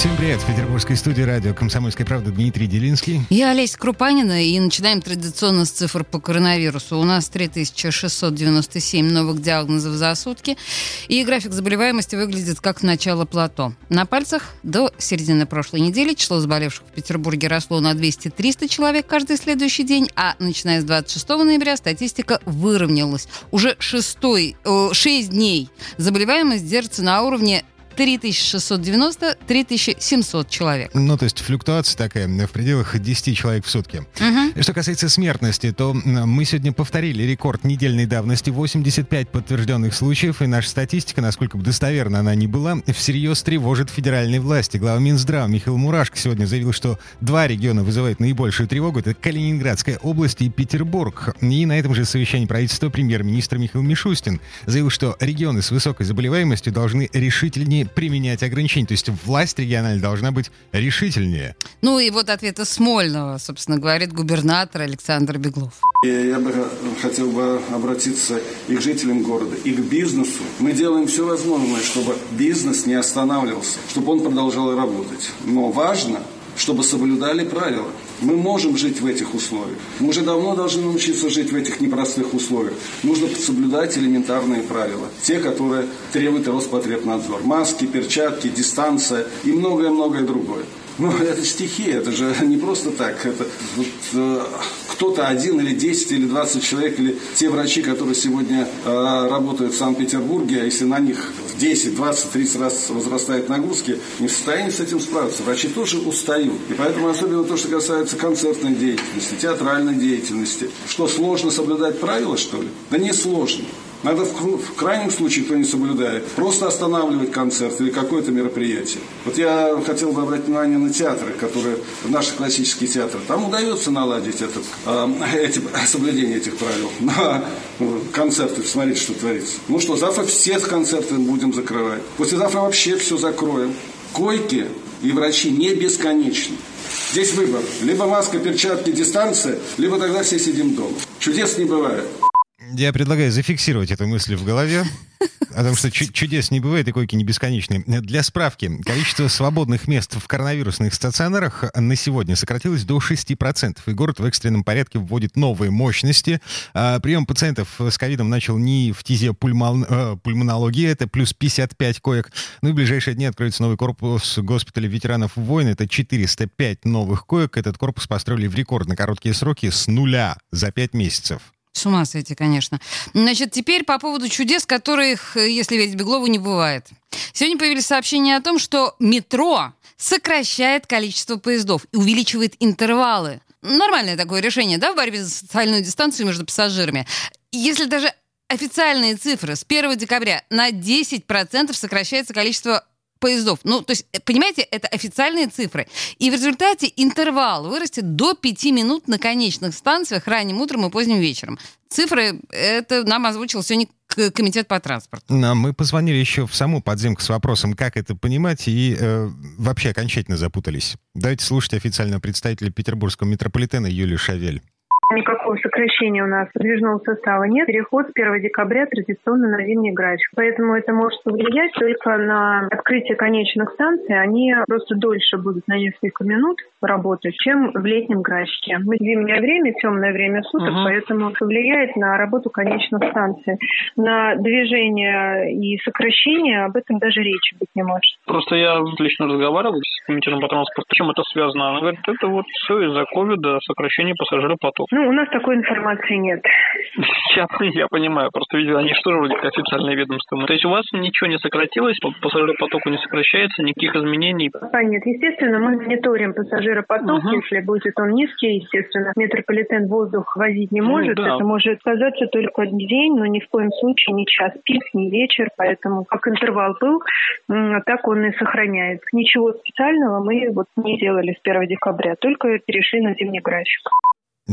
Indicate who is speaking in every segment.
Speaker 1: Всем привет. В петербургской студии радио «Комсомольская правда» Дмитрий Делинский.
Speaker 2: Я Олеся Крупанина, и начинаем традиционно с цифр по коронавирусу. У нас 3697 новых диагнозов за сутки, и график заболеваемости выглядит как начало плато. На пальцах до середины прошлой недели число заболевших в Петербурге росло на 200-300 человек каждый следующий день, а начиная с 26 ноября статистика выровнялась. Уже шестой, э, 6 дней заболеваемость держится на уровне 3690-3700 человек.
Speaker 1: Ну, то есть флюктуация такая в пределах 10 человек в сутки.
Speaker 2: Угу.
Speaker 1: Что касается смертности, то мы сегодня повторили рекорд недельной давности. 85 подтвержденных случаев, и наша статистика, насколько бы достоверна она ни была, всерьез тревожит федеральные власти. Глава Минздрава Михаил Мурашко сегодня заявил, что два региона вызывают наибольшую тревогу. Это Калининградская область и Петербург. И на этом же совещании правительства премьер-министр Михаил Мишустин заявил, что регионы с высокой заболеваемостью должны решительнее применять ограничения. То есть власть региональная должна быть решительнее.
Speaker 2: Ну и вот ответа Смольного, собственно, говорит губернатор Александр Беглов.
Speaker 3: Я бы хотел бы обратиться и к жителям города, и к бизнесу. Мы делаем все возможное, чтобы бизнес не останавливался, чтобы он продолжал работать. Но важно, чтобы соблюдали правила. Мы можем жить в этих условиях. Мы уже давно должны научиться жить в этих непростых условиях. Нужно соблюдать элементарные правила. Те, которые требует Роспотребнадзор. Маски, перчатки, дистанция и многое-многое другое. Но это стихия, это же не просто так. Это вот, э, кто-то один или 10 или 20 человек, или те врачи, которые сегодня э, работают в Санкт-Петербурге, а если на них в 10, 20, 30 раз возрастают нагрузки, не в состоянии с этим справиться. Врачи тоже устают. И поэтому особенно то, что касается концертной деятельности, театральной деятельности. Что, сложно соблюдать правила, что ли? Да не сложно. Надо в, в крайнем случае, кто не соблюдает, просто останавливать концерт или какое-то мероприятие. Вот я хотел бы обратить внимание на театры, которые, наши классические театры. Там удается наладить этот, э, эти, соблюдение этих правил. На концерты, смотрите, что творится. Ну что, завтра все концерты будем закрывать. Послезавтра вообще все закроем. Койки и врачи не бесконечны. Здесь выбор. Либо маска, перчатки, дистанция, либо тогда все сидим дома. Чудес не бывает.
Speaker 1: Я предлагаю зафиксировать эту мысль в голове. О том, что чудес не бывает и койки не бесконечные. Для справки, количество свободных мест в коронавирусных стационарах на сегодня сократилось до 6%. И город в экстренном порядке вводит новые мощности. А прием пациентов с ковидом начал не в ТИЗе э, пульмонологии, это плюс 55 коек. Ну и в ближайшие дни откроется новый корпус госпиталя ветеранов войн. Это 405 новых коек. Этот корпус построили в рекордно короткие сроки с нуля за 5 месяцев.
Speaker 2: С ума сойти, конечно. Значит, теперь по поводу чудес, которых, если верить Беглову, не бывает. Сегодня появились сообщения о том, что метро сокращает количество поездов и увеличивает интервалы. Нормальное такое решение, да, в борьбе за социальную дистанцию между пассажирами. Если даже официальные цифры с 1 декабря на 10% сокращается количество поездов. Ну, то есть, э, понимаете, это официальные цифры. И в результате интервал вырастет до 5 минут на конечных станциях ранним утром и поздним вечером. Цифры это нам озвучил сегодня комитет по транспорту.
Speaker 1: Но мы позвонили еще в саму подземку с вопросом, как это понимать, и э, вообще окончательно запутались. Давайте слушать официального представителя петербургского метрополитена Юлию Шавель.
Speaker 4: Никакого сокращения у нас подвижного состава нет. Переход с 1 декабря традиционно на зимний график. Поэтому это может повлиять только на открытие конечных станций. Они просто дольше будут на несколько минут работать, чем в летнем графике. Мы зимнее время, темное время суток, uh-huh. поэтому влияет на работу конечных станций. На движение и сокращение об этом даже речи быть не может.
Speaker 5: Просто я лично разговаривал с комитетом по транспорту. Чем это связано? Она говорит, это вот все из-за ковида, сокращение пассажиропотока.
Speaker 4: Ну, у нас такой информации нет.
Speaker 5: Я, я понимаю, просто видел, они что же вроде как официальное ведомство. То есть у вас ничего не сократилось, пассажиропотоку не сокращается, никаких изменений?
Speaker 4: Пока нет. Естественно, мы мониторим пассажиропоток. Угу. Если будет он низкий, естественно, метрополитен воздух возить не ну может. Ну, да. Это может сказаться только день, но ни в коем случае не час пик, не вечер. Поэтому как интервал был, так он и сохраняется. Ничего специального мы вот не делали с 1 декабря, только перешли на зимний график.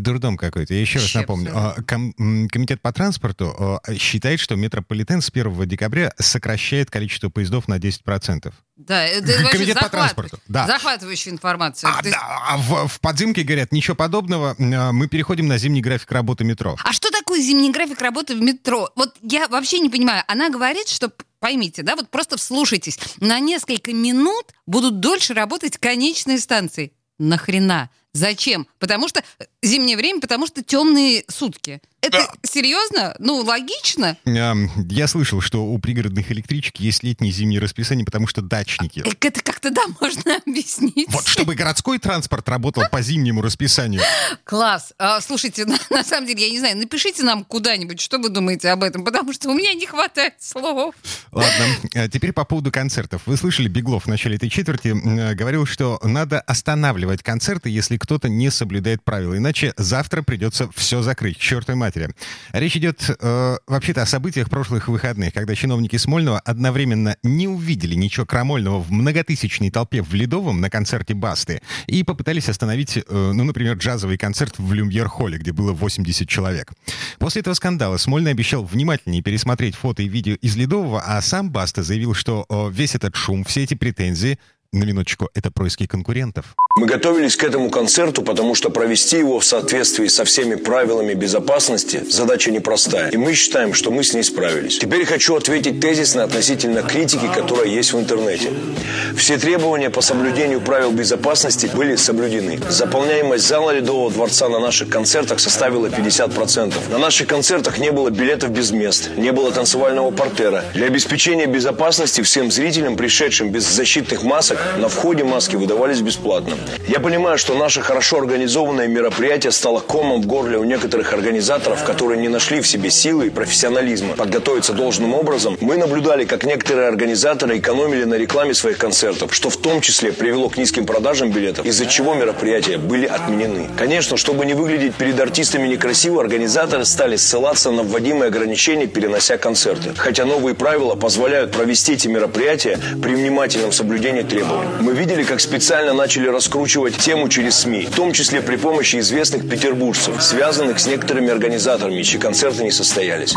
Speaker 1: Дурдом какой-то. Я еще раз
Speaker 2: Вообще
Speaker 1: напомню. А, ком- Комитет по транспорту а, считает, что метрополитен с 1 декабря сокращает количество поездов на 10%.
Speaker 2: Да, это
Speaker 1: Комитет по транспорту, да.
Speaker 2: захватывающая информация.
Speaker 1: А,
Speaker 2: есть-
Speaker 1: да, а в, в подземке говорят, ничего подобного, а, мы переходим на зимний график работы метро.
Speaker 2: А что такое зимний график работы в метро? Вот я вообще не понимаю. Она говорит, что поймите, да, вот просто вслушайтесь, на несколько минут будут дольше работать конечные станции. Нахрена? Зачем? Потому что э, зимнее время, потому что темные сутки. Это серьезно? Ну, логично?
Speaker 1: Ам, Я слышал, что у пригородных электричек есть летнее и зимнее расписание, потому что дачники.
Speaker 2: Так это как-то, да, можно объяснить.
Speaker 1: Вот чтобы городской транспорт работал по зимнему расписанию.
Speaker 2: Класс. А, слушайте, на, на самом деле, я не знаю, напишите нам куда-нибудь, что вы думаете об этом, потому что у меня не хватает слов.
Speaker 1: Ладно, а теперь по поводу концертов. Вы слышали, Беглов в начале этой четверти м, говорил, что надо останавливать концерты, если кто-то не соблюдает правила, иначе завтра придется все закрыть, чертовой матери. Речь идет э, вообще-то о событиях прошлых выходных, когда чиновники Смольного одновременно не увидели ничего крамольного в многотысячной толпе в Ледовом на концерте Басты и попытались остановить, э, ну, например, джазовый концерт в Люмьер-холле, где было 80 человек. После этого скандала Смольный обещал внимательнее пересмотреть фото и видео из Ледового, а сам Баста заявил, что э, весь этот шум, все эти претензии, на минуточку, это происки конкурентов.
Speaker 6: Мы готовились к этому концерту, потому что провести его в соответствии со всеми правилами безопасности задача непростая. И мы считаем, что мы с ней справились. Теперь хочу ответить тезисно относительно критики, которая есть в интернете. Все требования по соблюдению правил безопасности были соблюдены. Заполняемость зала Ледового дворца на наших концертах составила 50%. На наших концертах не было билетов без мест, не было танцевального портера. Для обеспечения безопасности всем зрителям, пришедшим без защитных масок, на входе маски выдавались бесплатно. Я понимаю, что наше хорошо организованное мероприятие стало комом в горле у некоторых организаторов, которые не нашли в себе силы и профессионализма подготовиться должным образом. Мы наблюдали, как некоторые организаторы экономили на рекламе своих концертов, что в том числе привело к низким продажам билетов, из-за чего мероприятия были отменены. Конечно, чтобы не выглядеть перед артистами некрасиво, организаторы стали ссылаться на вводимые ограничения, перенося концерты. Хотя новые правила позволяют провести эти мероприятия при внимательном соблюдении требований. Мы видели, как специально начали раскручивать тему через СМИ, в том числе при помощи известных петербуржцев, связанных с некоторыми организаторами, чьи концерты не состоялись.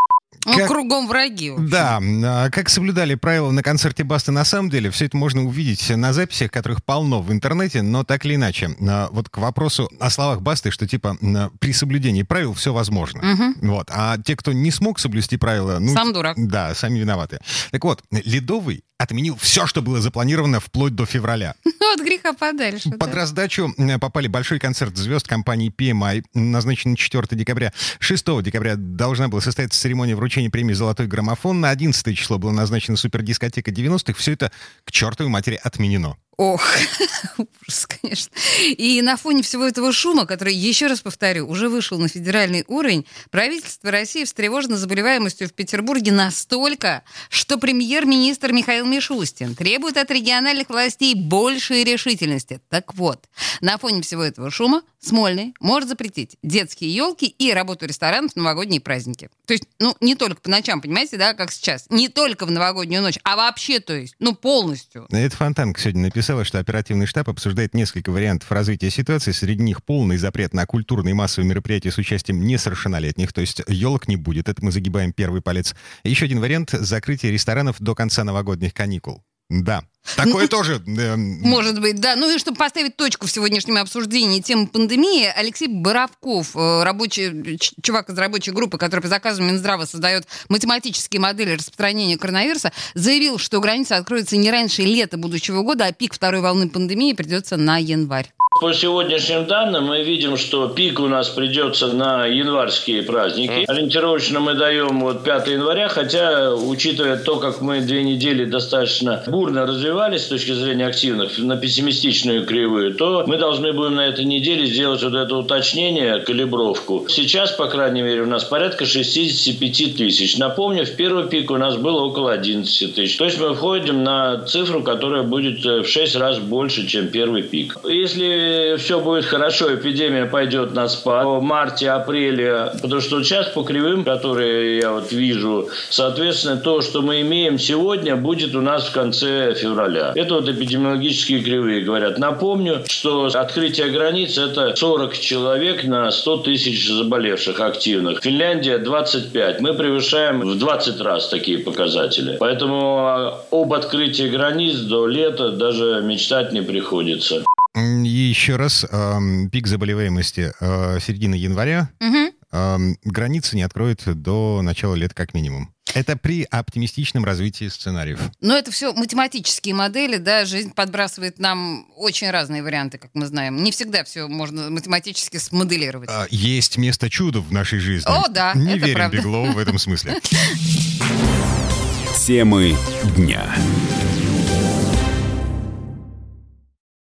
Speaker 2: Ну,
Speaker 1: Как-
Speaker 2: кругом враги.
Speaker 1: Да, а как соблюдали правила на концерте Басты на самом деле, все это можно увидеть на записях, которых полно в интернете, но так или иначе. а, Вот к вопросу о словах Басты, что типа а, при соблюдении правил все возможно. Вот. А те, кто не смог соблюсти правила... Ну,
Speaker 2: Сам дурак.
Speaker 1: Да, сами виноваты. Так вот, Ледовый отменил все, что было запланировано вплоть до февраля.
Speaker 2: Ну, от греха подальше.
Speaker 1: Под
Speaker 2: да.
Speaker 1: раздачу э, попали большой концерт звезд компании PMI, назначенный на 4 декабря. 6 декабря должна была состояться церемония вручения премии «Золотой граммофон». На 11 число была назначена супердискотека 90-х. Все это к чертовой матери отменено.
Speaker 2: Ох, ужас, конечно. И на фоне всего этого шума, который, еще раз повторю, уже вышел на федеральный уровень, правительство России встревожено заболеваемостью в Петербурге настолько, что премьер-министр Михаил Мишустин требует от региональных властей большей решительности. Так вот, на фоне всего этого шума Смольный может запретить детские елки и работу ресторанов в новогодние праздники. То есть, ну, не только по ночам, понимаете, да, как сейчас. Не только в новогоднюю ночь, а вообще, то есть, ну, полностью.
Speaker 1: Эта Фонтанка сегодня написала, что оперативный штаб обсуждает несколько вариантов развития ситуации. Среди них полный запрет на культурные массовые мероприятия с участием несовершеннолетних, то есть елок не будет. Это мы загибаем первый палец. Еще один вариант — закрытие ресторанов до конца новогодних каникул. Да. Такое тоже...
Speaker 2: Может быть, да. Ну и чтобы поставить точку в сегодняшнем обсуждении темы пандемии, Алексей Боровков, э, рабочий, чувак из рабочей группы, который по заказу Минздрава создает математические модели распространения коронавируса, заявил, что граница откроется не раньше лета будущего года, а пик второй волны пандемии придется на январь.
Speaker 7: По сегодняшним данным мы видим, что пик у нас придется на январские праздники. Ориентировочно мы даем вот 5 января, хотя, учитывая то, как мы две недели достаточно бурно развивались с точки зрения активных на пессимистичную кривую, то мы должны будем на этой неделе сделать вот это уточнение, калибровку. Сейчас, по крайней мере, у нас порядка 65 тысяч. Напомню, в первый пик у нас было около 11 тысяч. То есть мы входим на цифру, которая будет э, в 6 раз больше, чем первый пик. Если все будет хорошо, эпидемия пойдет на спад в марте, апреле, потому что сейчас по кривым, которые я вот вижу, соответственно, то, что мы имеем сегодня, будет у нас в конце февраля. Это вот эпидемиологические кривые говорят. Напомню, что открытие границ – это 40 человек на 100 тысяч заболевших активных. Финляндия – 25. Мы превышаем в 20 раз такие показатели. Поэтому а, об открытии границ до лета даже мечтать не приходится.
Speaker 1: И еще раз, эм, пик заболеваемости э, середина января.
Speaker 2: Мгм.
Speaker 1: Эм, границы не откроют до начала лета как минимум. Это при оптимистичном развитии сценариев.
Speaker 2: Но это все математические модели, да, жизнь подбрасывает нам очень разные варианты, как мы знаем. Не всегда все можно математически смоделировать.
Speaker 1: А, Есть место чуду в нашей жизни.
Speaker 2: О, да,
Speaker 1: Не
Speaker 2: это
Speaker 1: верим
Speaker 2: правда.
Speaker 1: Беглову в этом смысле.
Speaker 8: Темы дня.